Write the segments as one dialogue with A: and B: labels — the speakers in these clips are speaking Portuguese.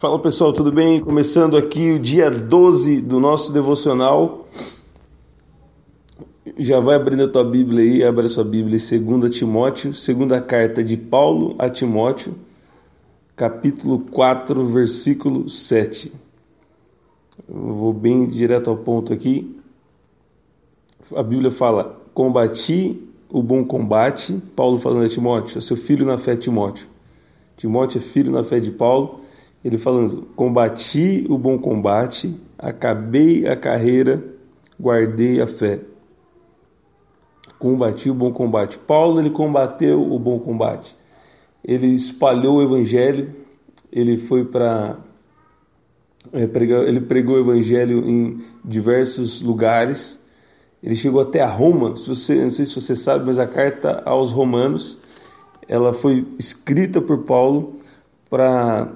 A: Fala pessoal, tudo bem? Começando aqui o dia 12 do nosso devocional. Já vai abrindo a tua Bíblia aí, abre a sua Bíblia em 2 Timóteo, segunda carta de Paulo a Timóteo, capítulo 4, versículo 7. Eu vou bem direto ao ponto aqui. A Bíblia fala: Combati o bom combate, Paulo falando a Timóteo, é seu filho na fé Timóteo. Timóteo é filho na fé de Paulo ele falando: combati o bom combate, acabei a carreira, guardei a fé. Combati o bom combate. Paulo ele combateu o bom combate. Ele espalhou o evangelho. Ele foi para é, ele pregou o evangelho em diversos lugares. Ele chegou até a Roma. Se você, não sei se você sabe, mas a carta aos Romanos, ela foi escrita por Paulo para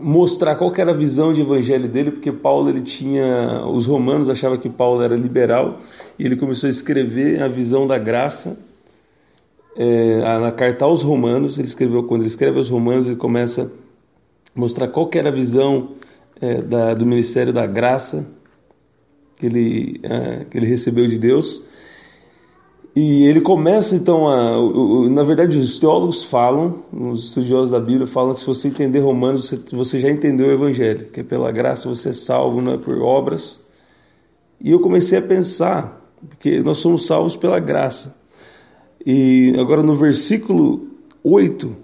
A: mostrar qual era a visão de evangelho dele, porque Paulo ele tinha, os romanos achavam que Paulo era liberal e ele começou a escrever a visão da graça é, na carta aos romanos. Ele escreveu quando ele escreve aos romanos ele começa a mostrar qual era a visão é, da, do ministério da graça que ele é, que ele recebeu de Deus e ele começa então a. Na verdade, os teólogos falam, os estudiosos da Bíblia falam que se você entender Romanos, você já entendeu o Evangelho, que é pela graça você é salvo, não é por obras. E eu comecei a pensar, porque nós somos salvos pela graça. E agora no versículo 8,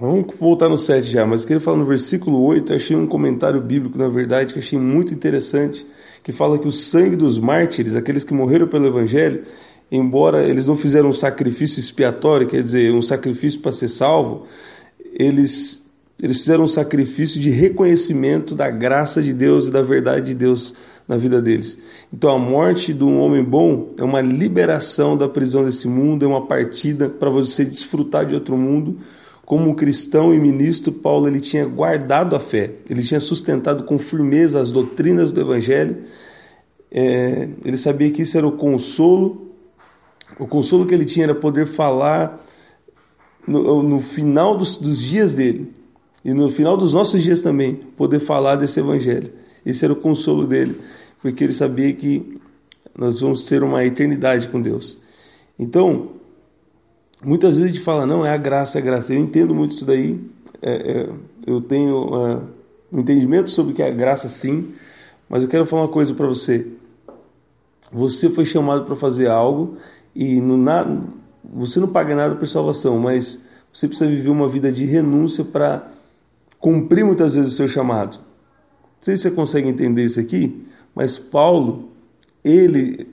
A: vamos voltar no 7 já, mas eu queria falar no versículo 8, eu achei um comentário bíblico, na verdade, que achei muito interessante, que fala que o sangue dos mártires, aqueles que morreram pelo Evangelho, embora eles não fizeram um sacrifício expiatório, quer dizer, um sacrifício para ser salvo, eles, eles fizeram um sacrifício de reconhecimento da graça de Deus e da verdade de Deus na vida deles. Então a morte de um homem bom é uma liberação da prisão desse mundo, é uma partida para você desfrutar de outro mundo. Como um cristão e ministro, Paulo ele tinha guardado a fé, ele tinha sustentado com firmeza as doutrinas do Evangelho. É, ele sabia que isso era o consolo o consolo que ele tinha era poder falar no, no final dos, dos, dias dele e no final dos nossos dias também, poder falar desse evangelho. Esse era o consolo dele, porque ele sabia que nós vamos ter uma eternidade com Deus. Então, muitas vezes a gente fala, não, é a graça, é a graça. Eu entendo muito isso daí, é, é, eu tenho uh, um entendimento sobre o que é a graça, sim, mas eu quero falar uma coisa para você. Você foi chamado para fazer algo e no, na, você não paga nada por salvação, mas você precisa viver uma vida de renúncia para cumprir muitas vezes o seu chamado. Não sei se você consegue entender isso aqui, mas Paulo, ele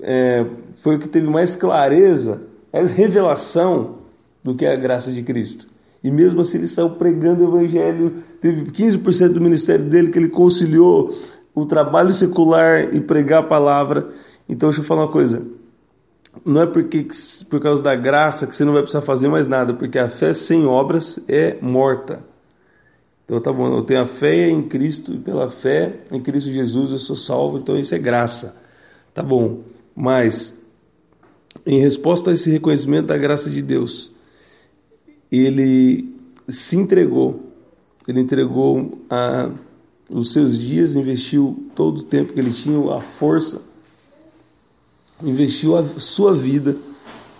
A: é, foi o que teve mais clareza, mais revelação do que a graça de Cristo. E mesmo assim ele saiu pregando o evangelho, teve 15% do ministério dele que ele conciliou o trabalho secular e pregar a palavra. Então deixa eu falar uma coisa, não é porque por causa da graça que você não vai precisar fazer mais nada, porque a fé sem obras é morta. Então tá bom, eu tenho a fé em Cristo e pela fé em Cristo Jesus eu sou salvo, então isso é graça. Tá bom. Mas em resposta a esse reconhecimento da graça de Deus, ele se entregou. Ele entregou a, os seus dias, investiu todo o tempo que ele tinha, a força investiu a sua vida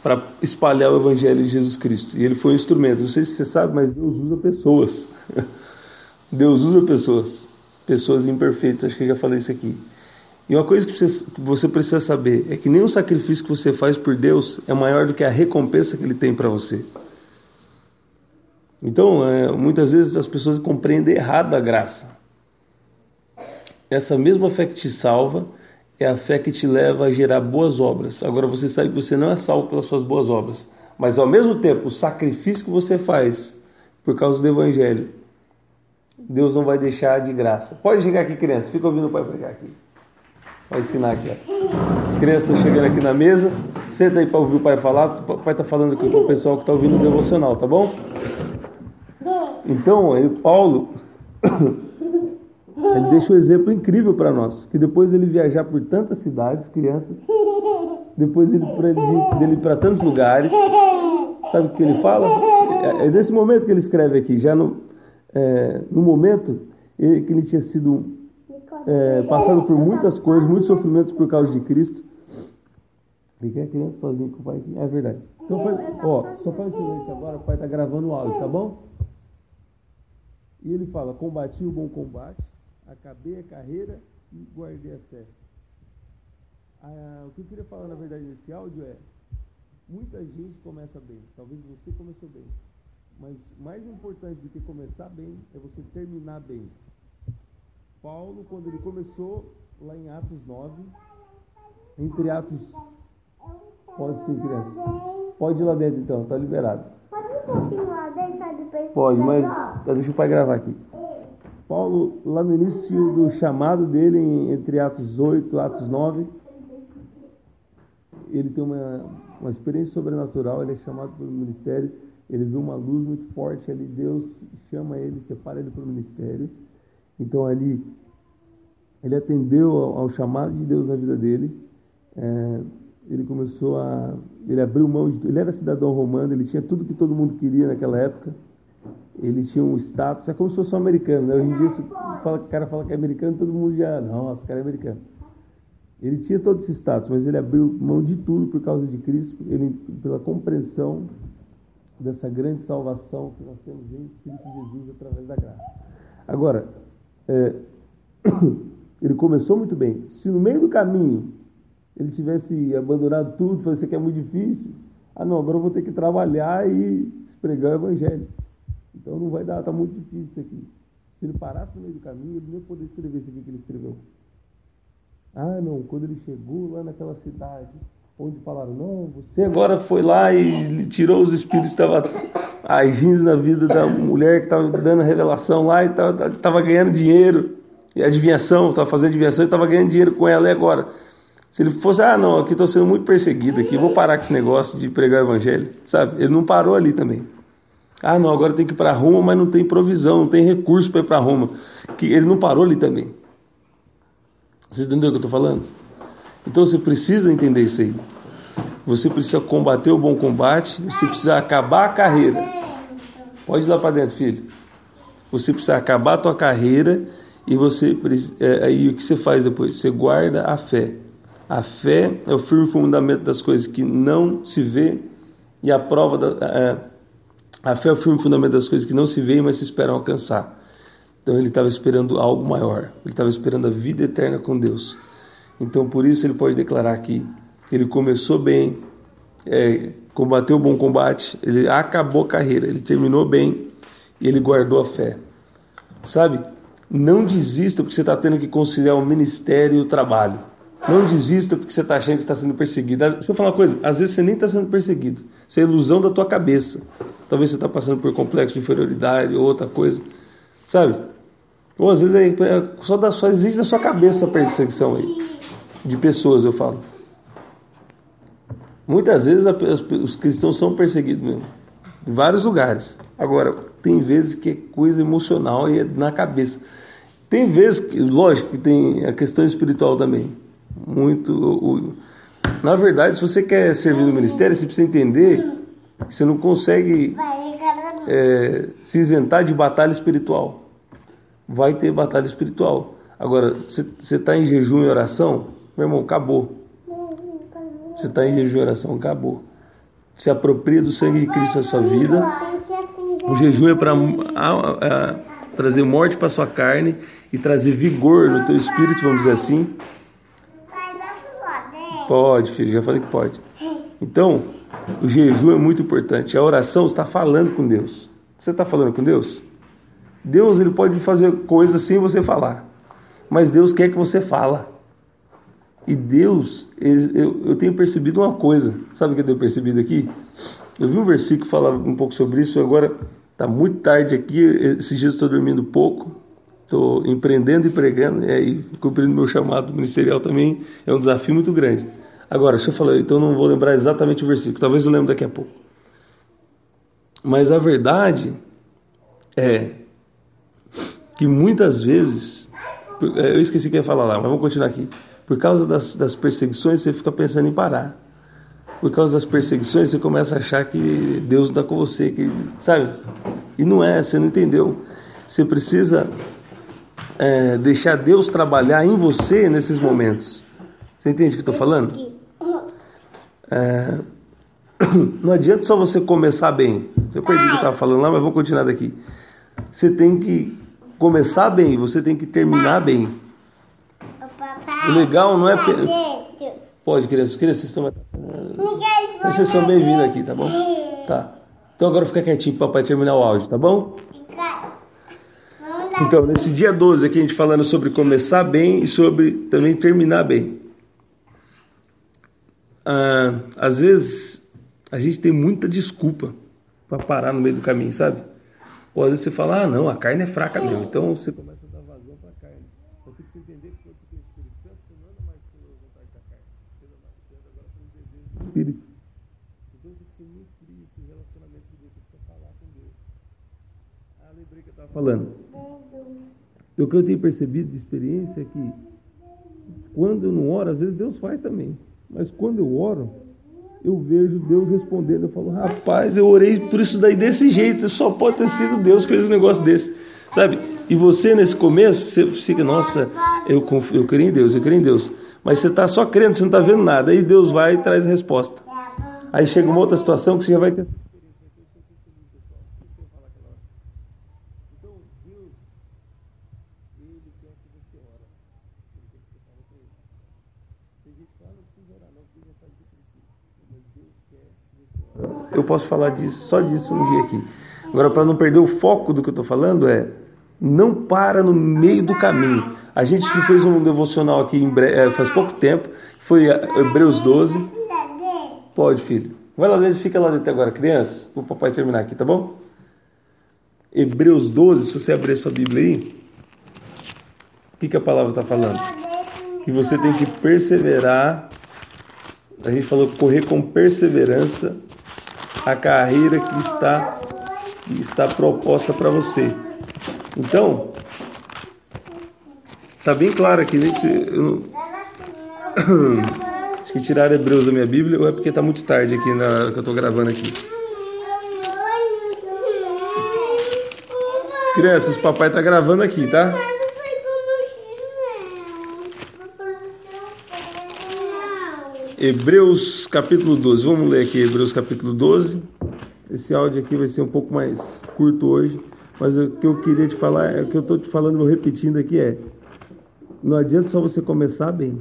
A: para espalhar o evangelho de Jesus Cristo. E ele foi um instrumento. Não sei se você sabe, mas Deus usa pessoas. Deus usa pessoas. Pessoas imperfeitas. Acho que eu já falei isso aqui. E uma coisa que você precisa saber é que nenhum sacrifício que você faz por Deus é maior do que a recompensa que Ele tem para você. Então, é, muitas vezes as pessoas compreendem errado a graça. Essa mesma fé que te salva é a fé que te leva a gerar boas obras. Agora você sabe que você não é salvo pelas suas boas obras, mas ao mesmo tempo o sacrifício que você faz por causa do evangelho, Deus não vai deixar de graça. Pode chegar aqui, criança. Fica ouvindo o pai pregar aqui. Vai ensinar aqui. Ó. As crianças estão chegando aqui na mesa. Senta aí para ouvir o pai falar. O pai está falando aqui com o pessoal que está ouvindo o devocional, tá bom? Então, aí Paulo ele deixa um exemplo incrível para nós, que depois ele viajar por tantas cidades, crianças, depois ele, dele para tantos lugares, sabe o que ele fala? É, é nesse momento que ele escreve aqui, já no, é, no momento ele, que ele tinha sido é, passado por muitas coisas, muitos sofrimentos por causa de Cristo. Quer a criança sozinha com o pai aqui? É verdade. Então, faz, ó, só faz silêncio agora, o pai está gravando o áudio, tá bom? E ele fala: Combati o bom combate, acabei a carreira e guardei a fé. Ah, o que eu queria falar, na verdade, nesse áudio é: muita gente começa bem, talvez você começou bem, mas mais importante do que começar bem é você terminar bem. Paulo, quando ele começou, lá em Atos 9, entre Atos. Pode sim, criança. Pode ir lá dentro então, tá liberado.
B: Pode um pouquinho lá dentro.
A: Pode, mas tá, deixa o pai gravar aqui. Paulo, lá no início do chamado dele, entre Atos 8 e Atos 9, ele tem uma, uma experiência sobrenatural, ele é chamado para o ministério, ele viu uma luz muito forte ali, Deus chama ele, separa ele para o ministério. Então ali ele atendeu ao, ao, chamado de Deus na vida dele. É, ele começou a, ele abriu mão de, ele era cidadão romano, ele tinha tudo que todo mundo queria naquela época. Ele tinha um status, é como se fosse um americano, né? Hoje em dia, se fala, o cara fala que é americano, todo mundo já, nossa, o cara é americano. Ele tinha todo esse status, mas ele abriu mão de tudo por causa de Cristo, ele, pela compreensão dessa grande salvação que nós temos em Cristo Jesus através da graça. Agora, é, ele começou muito bem. Se no meio do caminho ele tivesse abandonado tudo, fosse que é muito difícil, ah não, agora eu vou ter que trabalhar e pregar o evangelho. Então não vai dar, está muito difícil isso aqui. Se ele parasse no meio do caminho, ele não ia poder escrever isso aqui que ele escreveu. Ah não, quando ele chegou lá naquela cidade, onde falaram, não, você agora foi lá e tirou os espíritos que estavam agindo na vida da mulher que estava dando a revelação lá e estava ganhando dinheiro. E adivinhação, estava fazendo adivinhação e estava ganhando dinheiro com ela e agora. Se ele fosse, ah não, aqui estou sendo muito perseguido aqui, vou parar com esse negócio de pregar o evangelho, sabe? Ele não parou ali também. Ah não, agora tem que ir para Roma, mas não tem provisão, não tem recurso para ir para Roma. Que ele não parou ali também. Você entendeu o que eu estou falando? Então você precisa entender isso aí. Você precisa combater o bom combate, você precisa acabar a carreira. Pode ir lá para dentro, filho. Você precisa acabar a tua carreira e você é, aí o que você faz depois? Você guarda a fé. A fé é o firme fundamento das coisas que não se vê e a prova da é, a fé é o firme fundamento das coisas que não se vê, mas se esperam alcançar. Então ele estava esperando algo maior. Ele estava esperando a vida eterna com Deus. Então por isso ele pode declarar que ele começou bem, é, combateu o bom combate, ele acabou a carreira, ele terminou bem e ele guardou a fé. Sabe? Não desista porque você está tendo que conciliar o ministério e o trabalho. Não desista porque você está achando que está sendo perseguido. Deixa eu falar uma coisa: às vezes você nem está sendo perseguido. Isso é ilusão da tua cabeça. Talvez você está passando por complexo de inferioridade ou outra coisa. Sabe? Ou às vezes é, é só, da, só existe da sua cabeça a perseguição aí. De pessoas, eu falo. Muitas vezes a, os, os cristãos são perseguidos mesmo. Em vários lugares. Agora, tem vezes que é coisa emocional e é na cabeça. Tem vezes que, lógico, que tem a questão espiritual também. Muito. Na verdade, se você quer servir no ministério, você precisa entender que você não consegue é, se isentar de batalha espiritual. Vai ter batalha espiritual. Agora, você está em jejum e oração, meu irmão, acabou. Você está em jejum e oração, acabou. Se apropria do sangue de Cristo na sua vida. O jejum é para trazer morte para sua carne e trazer vigor no teu espírito, vamos dizer assim. Pode, filho, já falei que pode. Então, o jejum é muito importante. A oração está falando com Deus. Você está falando com Deus? Deus ele pode fazer coisas sem você falar, mas Deus quer que você fala. E Deus, eu, eu tenho percebido uma coisa, sabe o que eu tenho percebido aqui? Eu vi um versículo que um pouco sobre isso, agora está muito tarde aqui, esses dias estou dormindo pouco, estou empreendendo e pregando, e aí cumprindo meu chamado ministerial também, é um desafio muito grande. Agora, deixa eu falar, então não vou lembrar exatamente o versículo, talvez eu lembre daqui a pouco. Mas a verdade é que muitas vezes, é, eu esqueci que ia falar lá, mas vamos continuar aqui. Por causa das, das perseguições, você fica pensando em parar. Por causa das perseguições, você começa a achar que Deus está com você, que sabe? E não é, você não entendeu. Você precisa é, deixar Deus trabalhar em você nesses momentos. Você entende o que eu estou falando? É, não adianta só você começar bem. Eu perdi o que eu estava falando lá, mas vou continuar daqui. Você tem que começar bem, você tem que terminar bem. O legal não é. Pode, crianças. Crianças, vocês estão. Vocês são bem-vindos aqui, tá bom? Tá. Então agora fica quietinho para o papai terminar o áudio, tá bom? Então, nesse dia 12 aqui, a gente falando sobre começar bem e sobre também terminar bem. Ah, às vezes, a gente tem muita desculpa para parar no meio do caminho, sabe? Ou às vezes você fala, ah, não, a carne é fraca mesmo. Então você começa a dar vazão para a carne. Você precisa entender que quando você tem o Espírito Santo, você não anda mais pela vontade da carne. Você anda, pelo desejo do Espírito. Então você precisa nutrir esse relacionamento com Deus. Você precisa falar com Deus. Ah, lembrei que eu estava falando. O que eu tenho percebido de experiência é que quando eu não oro, às vezes Deus faz também. Mas quando eu oro, eu vejo Deus respondendo. Eu falo, rapaz, eu orei por isso daí desse jeito. Só pode ter sido Deus que fez um negócio desse. Sabe? E você, nesse começo, você fica, nossa, eu, confio, eu creio em Deus, eu creio em Deus. Mas você está só crendo, você não está vendo nada. Aí Deus vai e traz a resposta. Aí chega uma outra situação que você já vai ter eu posso falar disso, só disso um dia aqui. Agora, para não perder o foco do que eu estou falando, é não para no meio do caminho. A gente fez um devocional aqui breve, é, faz pouco tempo, foi Hebreus 12. Pode, filho. Vai lá dentro, fica lá dentro agora, crianças. O papai terminar aqui, tá bom? Hebreus 12, se você abrir sua Bíblia aí, o que, que a palavra está falando? Que você tem que perseverar. A gente falou correr com perseverança a carreira que está, que está proposta para você. Então, está bem claro aqui, né? Eu. Acho que tiraram Hebreus da minha Bíblia ou é porque está muito tarde aqui na hora que eu estou gravando aqui. Crianças, papai está gravando aqui, tá? Hebreus capítulo 12. Vamos ler aqui Hebreus capítulo 12. Esse áudio aqui vai ser um pouco mais curto hoje, mas o que eu queria te falar, é o que eu estou te falando, vou repetindo aqui é: não adianta só você começar bem.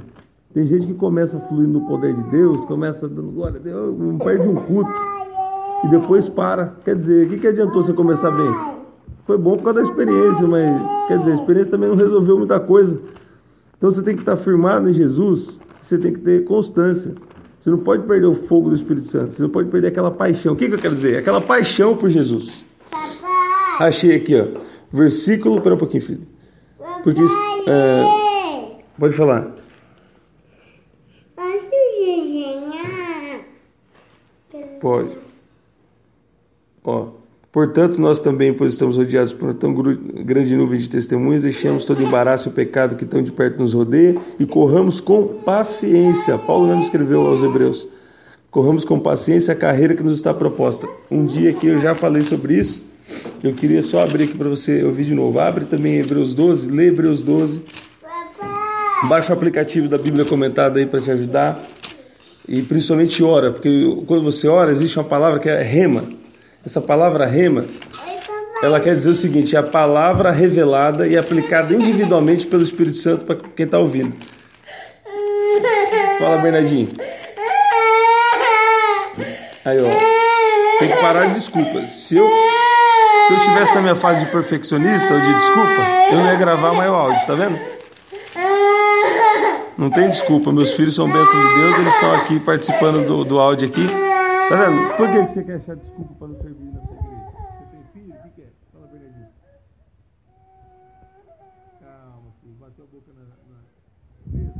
A: Tem gente que começa fluindo no poder de Deus, começa dando glória a Deus, perde um culto e depois para. Quer dizer, o que, que adiantou você começar bem? Foi bom por causa da experiência, mas quer dizer, a experiência também não resolveu muita coisa. Então você tem que estar firmado em Jesus você tem que ter constância. Você não pode perder o fogo do Espírito Santo. Você não pode perder aquela paixão. O que, que eu quero dizer? Aquela paixão por Jesus. Papai. Achei aqui, ó. Versículo. Espera um pouquinho, filho. Porque. É, pode falar. Pode. Ó. Portanto, nós também, pois estamos rodeados por tão grande nuvem de testemunhas, deixemos todo embaraço e o pecado que tão de perto nos rodeia e corramos com paciência. Paulo mesmo escreveu aos Hebreus: corramos com paciência a carreira que nos está proposta. Um dia que eu já falei sobre isso, eu queria só abrir aqui para você ouvir de novo. Abre também Hebreus 12, lê Hebreus 12. Baixa o aplicativo da Bíblia comentada aí para te ajudar. E principalmente ora, porque quando você ora, existe uma palavra que é rema essa palavra rema, ela quer dizer o seguinte: é a palavra revelada e aplicada individualmente pelo Espírito Santo para quem está ouvindo. Fala, Bernardinho. Aí, ó. Tem que parar de desculpas. Se eu, se eu tivesse na minha fase de perfeccionista ou de desculpa, eu não ia gravar mais o áudio, tá vendo? Não tem desculpa, meus filhos são bênçãos de Deus, eles estão aqui participando do, do áudio aqui. Tá vendo? Por que, que você quer achar desculpa para não servir na sua igreja? Você tem filho? O que, que é? Fala, Bernardinho. Calma, filho. Bateu a boca na, na mesa.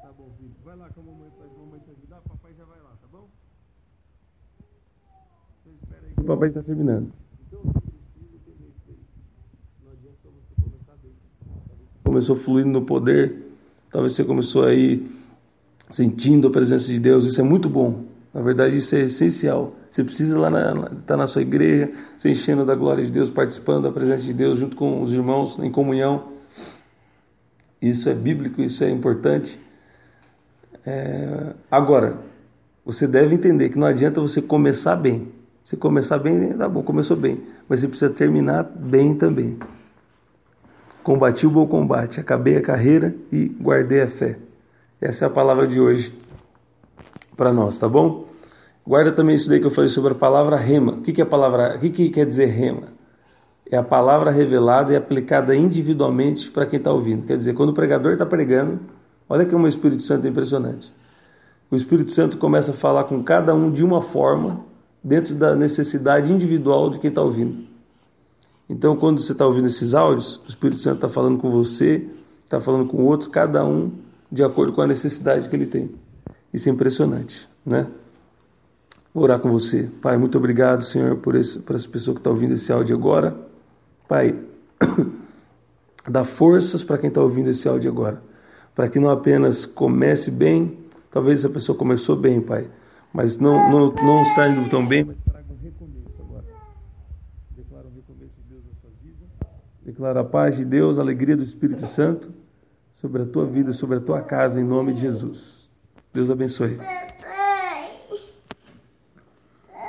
A: Tá bom, filho. Vai lá com a mamãe para a mamãe te ajudar. Papai já vai lá, tá bom? Então espera aí o papai está terminando. Então você precisa entender isso daí. Não adianta só você começar começou fluindo no poder. Talvez você começou aí sentindo a presença de Deus, isso é muito bom. Na verdade, isso é essencial. Você precisa lá estar tá na sua igreja, se enchendo da glória de Deus, participando da presença de Deus junto com os irmãos em comunhão. Isso é bíblico, isso é importante. É... Agora, você deve entender que não adianta você começar bem. Se começar bem, tá bom, começou bem. Mas você precisa terminar bem também. Combati o bom combate, acabei a carreira e guardei a fé. Essa é a palavra de hoje para nós, tá bom? Guarda também isso daí que eu falei sobre a palavra rema. O que, que é a palavra? O que, que quer dizer rema? É a palavra revelada e aplicada individualmente para quem está ouvindo. Quer dizer, quando o pregador está pregando, olha que o Espírito Santo é impressionante. O Espírito Santo começa a falar com cada um de uma forma, dentro da necessidade individual de quem está ouvindo. Então, quando você está ouvindo esses áudios, o Espírito Santo está falando com você, está falando com o outro, cada um de acordo com a necessidade que ele tem. Isso é impressionante, né? Vou orar com você. Pai, muito obrigado, Senhor, por, esse, por essa pessoa que está ouvindo esse áudio agora. Pai, dá forças para quem está ouvindo esse áudio agora. Para que não apenas comece bem, talvez essa pessoa começou bem, Pai, mas não, não, não está indo tão bem, mas traga um recomeço agora. Declara um recomeço de Deus na sua vida. Declara a paz de Deus, a alegria do Espírito Santo sobre a tua vida, sobre a tua casa, em nome de Jesus. Deus abençoe.